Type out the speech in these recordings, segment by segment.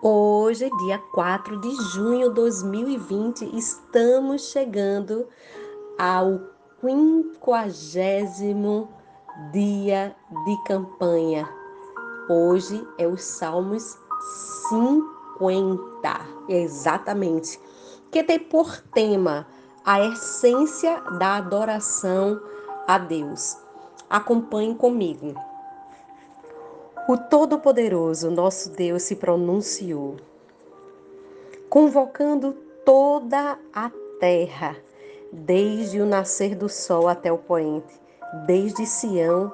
Hoje, dia 4 de junho de 2020, estamos chegando ao quinquagésimo dia de campanha. Hoje é os Salmos 50, exatamente, que tem por tema a essência da adoração a Deus. Acompanhe comigo. O Todo-Poderoso, nosso Deus, se pronunciou, convocando toda a terra, desde o nascer do sol até o poente, desde Sião,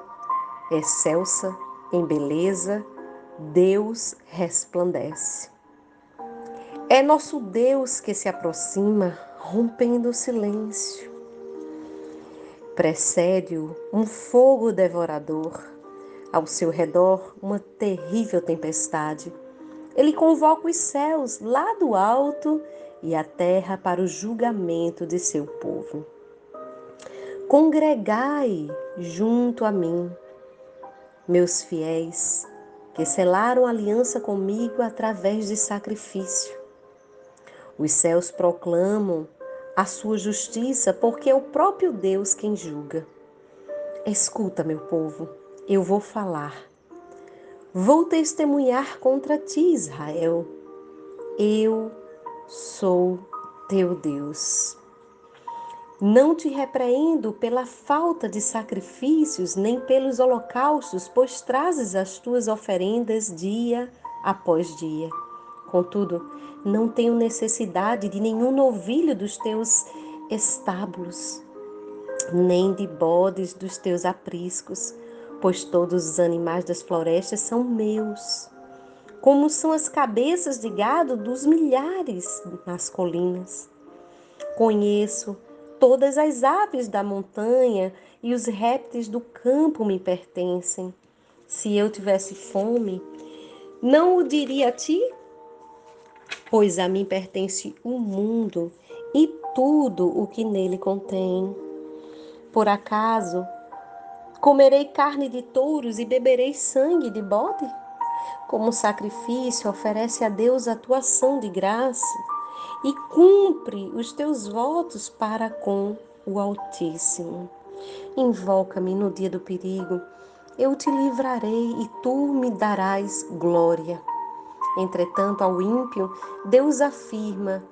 excelsa em beleza, Deus resplandece. É nosso Deus que se aproxima, rompendo o silêncio. Precede-o um fogo devorador ao seu redor, uma terrível tempestade. Ele convoca os céus lá do alto e a terra para o julgamento de seu povo. Congregai junto a mim, meus fiéis, que selaram aliança comigo através de sacrifício. Os céus proclamam a sua justiça, porque é o próprio Deus quem julga. Escuta, meu povo eu vou falar. Vou testemunhar contra ti, Israel. Eu sou teu Deus. Não te repreendo pela falta de sacrifícios, nem pelos holocaustos, pois trazes as tuas oferendas dia após dia. Contudo, não tenho necessidade de nenhum novilho dos teus estábulos, nem de bodes dos teus apriscos pois todos os animais das florestas são meus, como são as cabeças de gado dos milhares nas colinas. Conheço todas as aves da montanha e os répteis do campo me pertencem. Se eu tivesse fome, não o diria a ti? Pois a mim pertence o mundo e tudo o que nele contém. Por acaso Comerei carne de touros e beberei sangue de bode? Como sacrifício, oferece a Deus a tua ação de graça e cumpre os teus votos para com o Altíssimo. Invoca-me no dia do perigo, eu te livrarei e tu me darás glória. Entretanto, ao ímpio, Deus afirma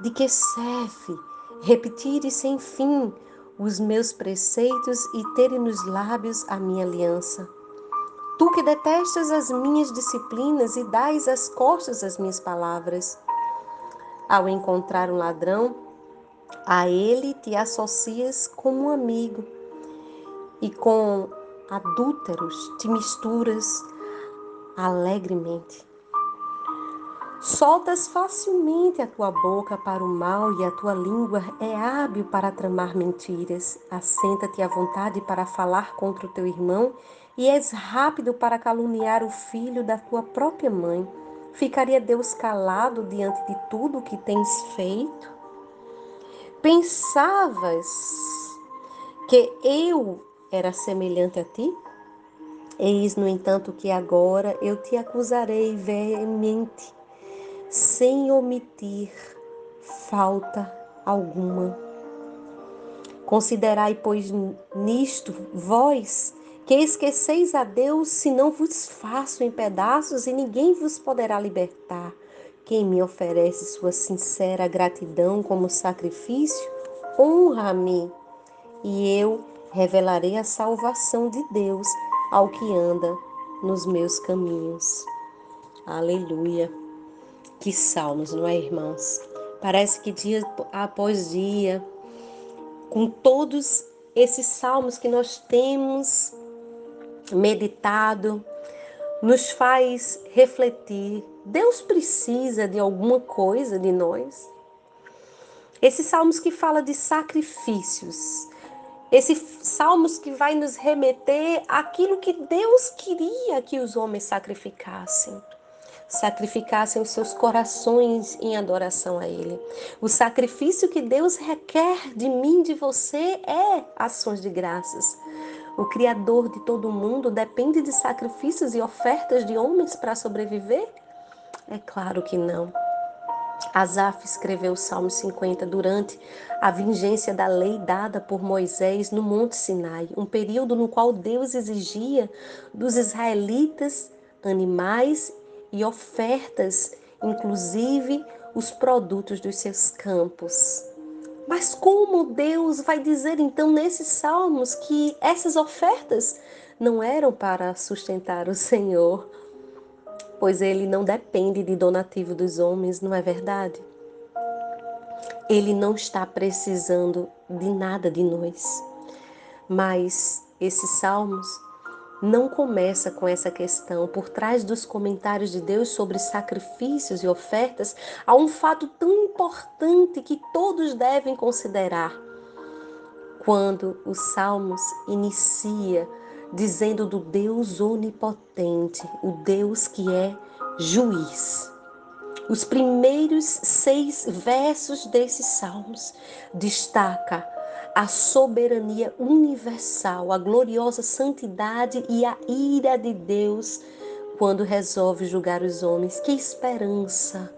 de que serve repetir e sem fim os meus preceitos e terem nos lábios a minha aliança. Tu que detestas as minhas disciplinas e dás as costas às minhas palavras. Ao encontrar um ladrão, a ele te associas como um amigo, e com adúlteros te misturas alegremente. Soltas facilmente a tua boca para o mal e a tua língua é hábil para tramar mentiras. Assenta-te à vontade para falar contra o teu irmão e és rápido para caluniar o filho da tua própria mãe. Ficaria Deus calado diante de tudo o que tens feito? Pensavas que eu era semelhante a ti? Eis, no entanto, que agora eu te acusarei veemente sem omitir falta alguma. Considerai, pois, nisto vós que esqueceis a Deus, se não vos faço em pedaços e ninguém vos poderá libertar. Quem me oferece sua sincera gratidão como sacrifício, honra-me, e eu revelarei a salvação de Deus ao que anda nos meus caminhos. Aleluia. Que salmos, não é, irmãos? Parece que dia após dia, com todos esses salmos que nós temos meditado, nos faz refletir. Deus precisa de alguma coisa de nós? Esses salmos que fala de sacrifícios, esses salmos que vai nos remeter àquilo que Deus queria que os homens sacrificassem sacrificassem os seus corações em adoração a Ele. O sacrifício que Deus requer de mim, de você, é ações de graças. O Criador de todo mundo depende de sacrifícios e ofertas de homens para sobreviver? É claro que não. Asaf escreveu o Salmo 50 durante a vingência da lei dada por Moisés no Monte Sinai, um período no qual Deus exigia dos israelitas animais e ofertas, inclusive os produtos dos seus campos. Mas como Deus vai dizer então nesses salmos que essas ofertas não eram para sustentar o Senhor? Pois ele não depende de donativo dos homens, não é verdade? Ele não está precisando de nada de nós. Mas esses salmos não começa com essa questão. Por trás dos comentários de Deus sobre sacrifícios e ofertas, há um fato tão importante que todos devem considerar. Quando os Salmos inicia dizendo do Deus onipotente, o Deus que é juiz. Os primeiros seis versos desses salmos destaca a soberania universal, a gloriosa santidade e a ira de Deus quando resolve julgar os homens. Que esperança!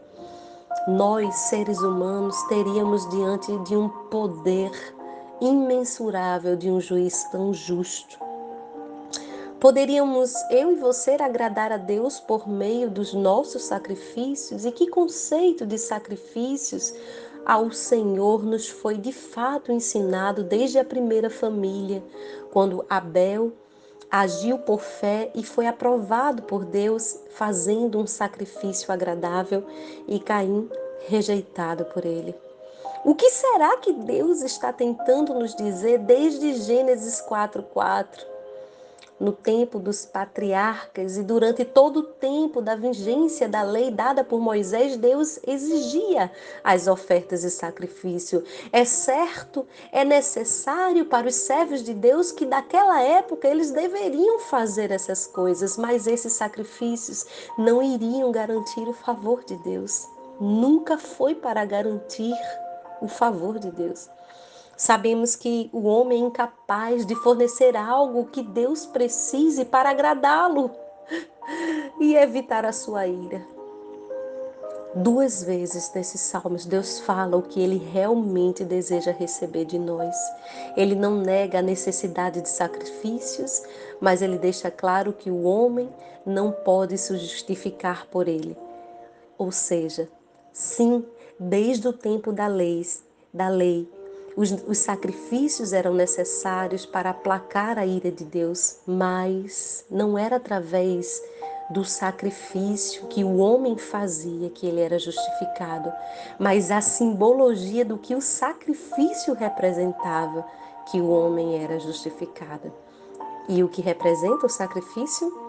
Nós, seres humanos, teríamos diante de um poder imensurável de um juiz tão justo. Poderíamos eu e você agradar a Deus por meio dos nossos sacrifícios? E que conceito de sacrifícios ao Senhor nos foi de fato ensinado desde a primeira família, quando Abel agiu por fé e foi aprovado por Deus fazendo um sacrifício agradável e Caim rejeitado por ele. O que será que Deus está tentando nos dizer desde Gênesis 4:4? No tempo dos patriarcas e durante todo o tempo da vigência da lei dada por Moisés, Deus exigia as ofertas e sacrifício. É certo, é necessário para os servos de Deus que daquela época eles deveriam fazer essas coisas, mas esses sacrifícios não iriam garantir o favor de Deus. Nunca foi para garantir o favor de Deus. Sabemos que o homem é incapaz de fornecer algo que Deus precise para agradá-lo e evitar a sua ira. Duas vezes nesses salmos, Deus fala o que ele realmente deseja receber de nós. Ele não nega a necessidade de sacrifícios, mas ele deixa claro que o homem não pode se justificar por ele. Ou seja, sim, desde o tempo da lei, da lei, os, os sacrifícios eram necessários para aplacar a ira de Deus, mas não era através do sacrifício que o homem fazia que ele era justificado, mas a simbologia do que o sacrifício representava que o homem era justificado. E o que representa o sacrifício?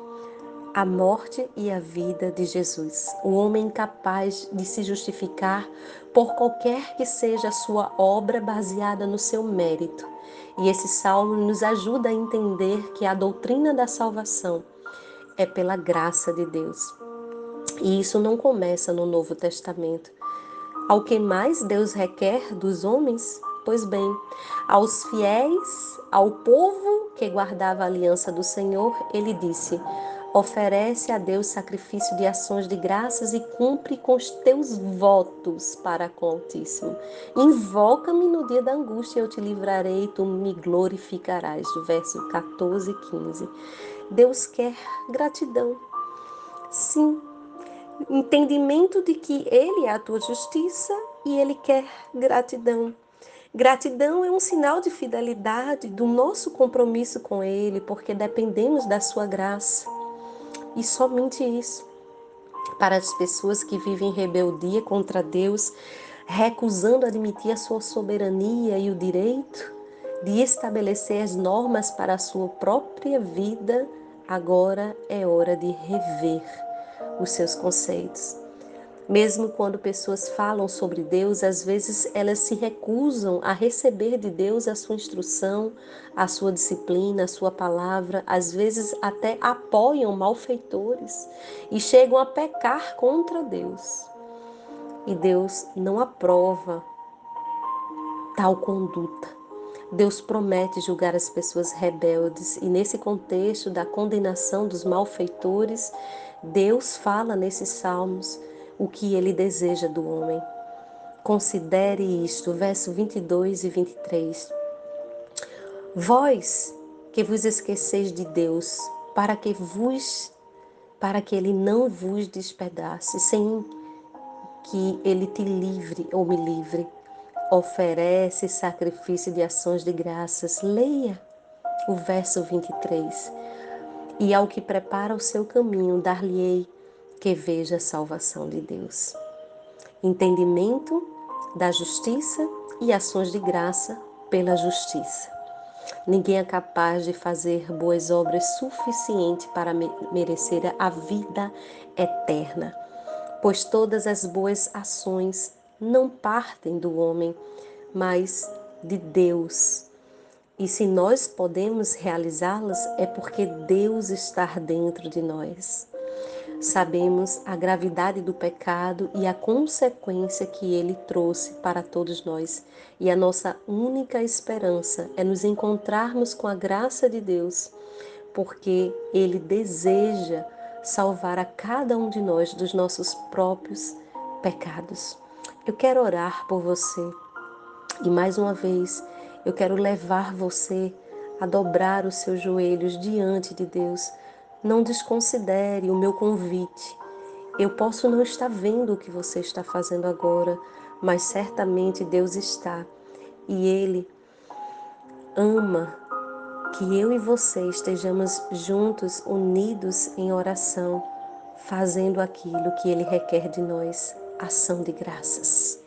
A morte e a vida de Jesus. O homem incapaz de se justificar por qualquer que seja a sua obra baseada no seu mérito. E esse salmo nos ajuda a entender que a doutrina da salvação é pela graça de Deus. E isso não começa no Novo Testamento. Ao que mais Deus requer dos homens? Pois bem, aos fiéis, ao povo que guardava a aliança do Senhor, ele disse: Oferece a Deus sacrifício de ações de graças e cumpre com os teus votos para com o Altíssimo. Invoca-me no dia da angústia, eu te livrarei e tu me glorificarás. Verso 14 e 15. Deus quer gratidão. Sim, entendimento de que Ele é a tua justiça e Ele quer gratidão. Gratidão é um sinal de fidelidade do nosso compromisso com Ele, porque dependemos da Sua graça. E somente isso. Para as pessoas que vivem rebeldia contra Deus, recusando admitir a sua soberania e o direito de estabelecer as normas para a sua própria vida, agora é hora de rever os seus conceitos. Mesmo quando pessoas falam sobre Deus, às vezes elas se recusam a receber de Deus a sua instrução, a sua disciplina, a sua palavra, às vezes até apoiam malfeitores e chegam a pecar contra Deus. E Deus não aprova tal conduta. Deus promete julgar as pessoas rebeldes, e nesse contexto da condenação dos malfeitores, Deus fala nesses salmos o que ele deseja do homem. Considere isto, verso 22 e 23. Vós que vos esqueceis de Deus, para que vos para que ele não vos despedace, sem que ele te livre ou me livre. Oferece sacrifício de ações de graças. Leia o verso 23. E ao que prepara o seu caminho, dar-lhe-ei que veja a salvação de Deus. Entendimento da justiça e ações de graça pela justiça. Ninguém é capaz de fazer boas obras suficiente para merecer a vida eterna, pois todas as boas ações não partem do homem, mas de Deus. E se nós podemos realizá-las, é porque Deus está dentro de nós. Sabemos a gravidade do pecado e a consequência que ele trouxe para todos nós, e a nossa única esperança é nos encontrarmos com a graça de Deus, porque ele deseja salvar a cada um de nós dos nossos próprios pecados. Eu quero orar por você e mais uma vez eu quero levar você a dobrar os seus joelhos diante de Deus não desconsidere o meu convite. Eu posso não estar vendo o que você está fazendo agora, mas certamente Deus está. E Ele ama que eu e você estejamos juntos, unidos em oração, fazendo aquilo que Ele requer de nós ação de graças.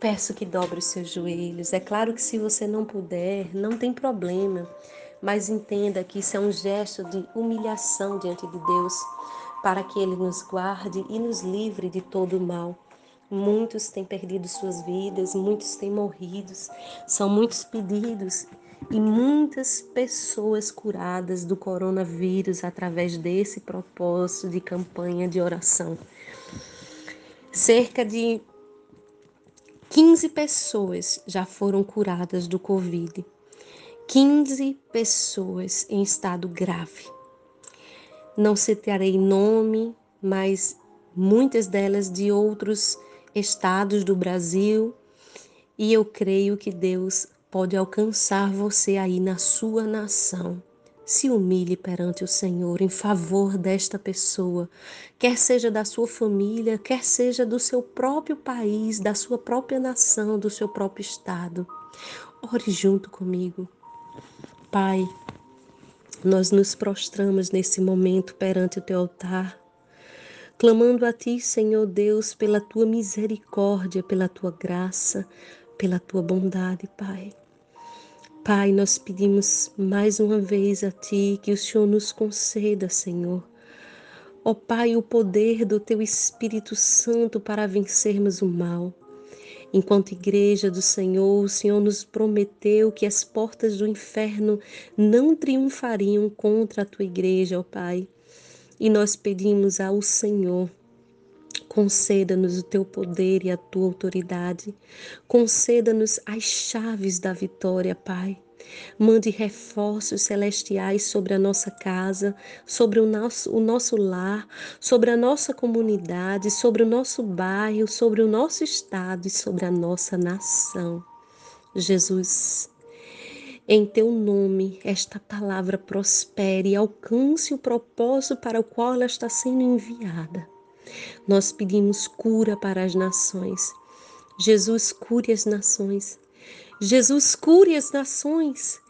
Peço que dobre os seus joelhos. É claro que se você não puder, não tem problema mas entenda que isso é um gesto de humilhação diante de Deus, para que Ele nos guarde e nos livre de todo o mal. Muitos têm perdido suas vidas, muitos têm morrido, são muitos pedidos e muitas pessoas curadas do coronavírus através desse propósito de campanha de oração. Cerca de 15 pessoas já foram curadas do Covid 15 pessoas em estado grave. Não citarei nome, mas muitas delas de outros estados do Brasil, e eu creio que Deus pode alcançar você aí na sua nação. Se humilhe perante o Senhor em favor desta pessoa, quer seja da sua família, quer seja do seu próprio país, da sua própria nação, do seu próprio estado. Ore junto comigo. Pai, nós nos prostramos nesse momento perante o teu altar, clamando a ti, Senhor Deus, pela tua misericórdia, pela tua graça, pela tua bondade, Pai. Pai, nós pedimos mais uma vez a Ti que o Senhor nos conceda, Senhor. Ó Pai, o poder do Teu Espírito Santo para vencermos o mal. Enquanto igreja do Senhor, o Senhor nos prometeu que as portas do inferno não triunfariam contra a tua igreja, ó Pai. E nós pedimos ao Senhor Conceda-nos o teu poder e a tua autoridade. Conceda-nos as chaves da vitória, Pai. Mande reforços celestiais sobre a nossa casa, sobre o nosso, o nosso lar, sobre a nossa comunidade, sobre o nosso bairro, sobre o nosso estado e sobre a nossa nação. Jesus, em teu nome, esta palavra prospere e alcance o propósito para o qual ela está sendo enviada. Nós pedimos cura para as nações. Jesus, cure as nações. Jesus cure as nações.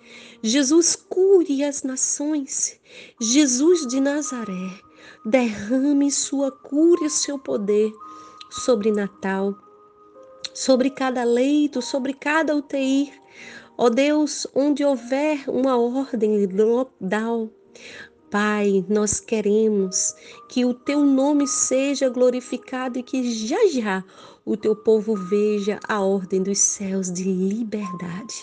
Jesus cure as nações. Jesus de Nazaré, derrame sua cura e seu poder sobre Natal, sobre cada leito, sobre cada UTI. Ó Deus, onde houver uma ordem de lockdown, Pai, nós queremos que o teu nome seja glorificado e que já já o teu povo veja a ordem dos céus de liberdade.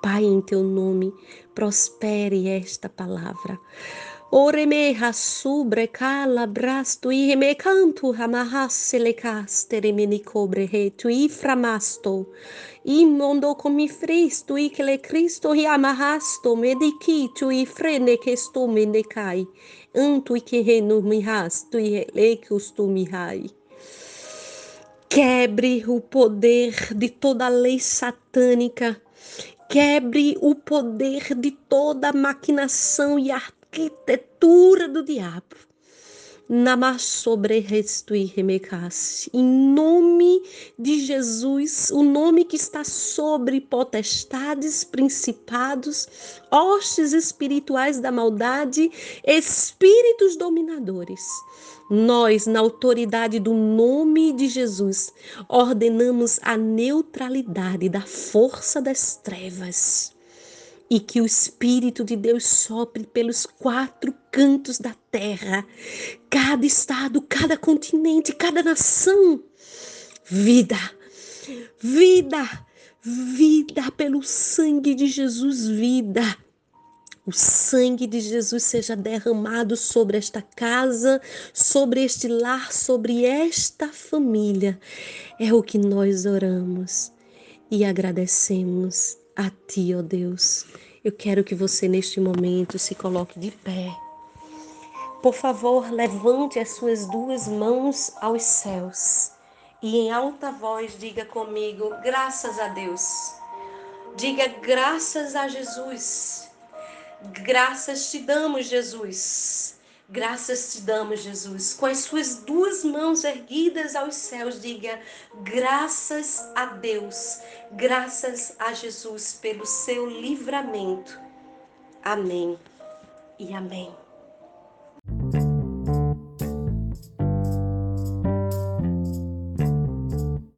Pai, em teu nome, prospere esta palavra. Oreme hasubre kala brasto i me cantu hamahassele castere meni cobre he tu i framasto. Imondo comi fristo i che le Cristo hi amahasto mediki tu i frene che sto me ne cai. Antu i mi hasto i le custo mi hai. Quebre o poder de toda lei satânica. Quebre o poder de toda maquinação e arquitetura do diabo. Namassobrerestuirremecasse. Em nome de Jesus, o nome que está sobre potestades, principados, hostes espirituais da maldade, espíritos dominadores. Nós, na autoridade do nome de Jesus, ordenamos a neutralidade da força das trevas e que o Espírito de Deus sopre pelos quatro cantos da terra, cada estado, cada continente, cada nação. Vida, vida, vida pelo sangue de Jesus, vida. O sangue de Jesus seja derramado sobre esta casa, sobre este lar, sobre esta família. É o que nós oramos e agradecemos a Ti, ó Deus. Eu quero que você neste momento se coloque de pé. Por favor, levante as suas duas mãos aos céus e em alta voz diga comigo: graças a Deus. Diga graças a Jesus Graças te damos, Jesus. Graças te damos, Jesus. Com as suas duas mãos erguidas aos céus, diga: graças a Deus, graças a Jesus pelo seu livramento. Amém e amém.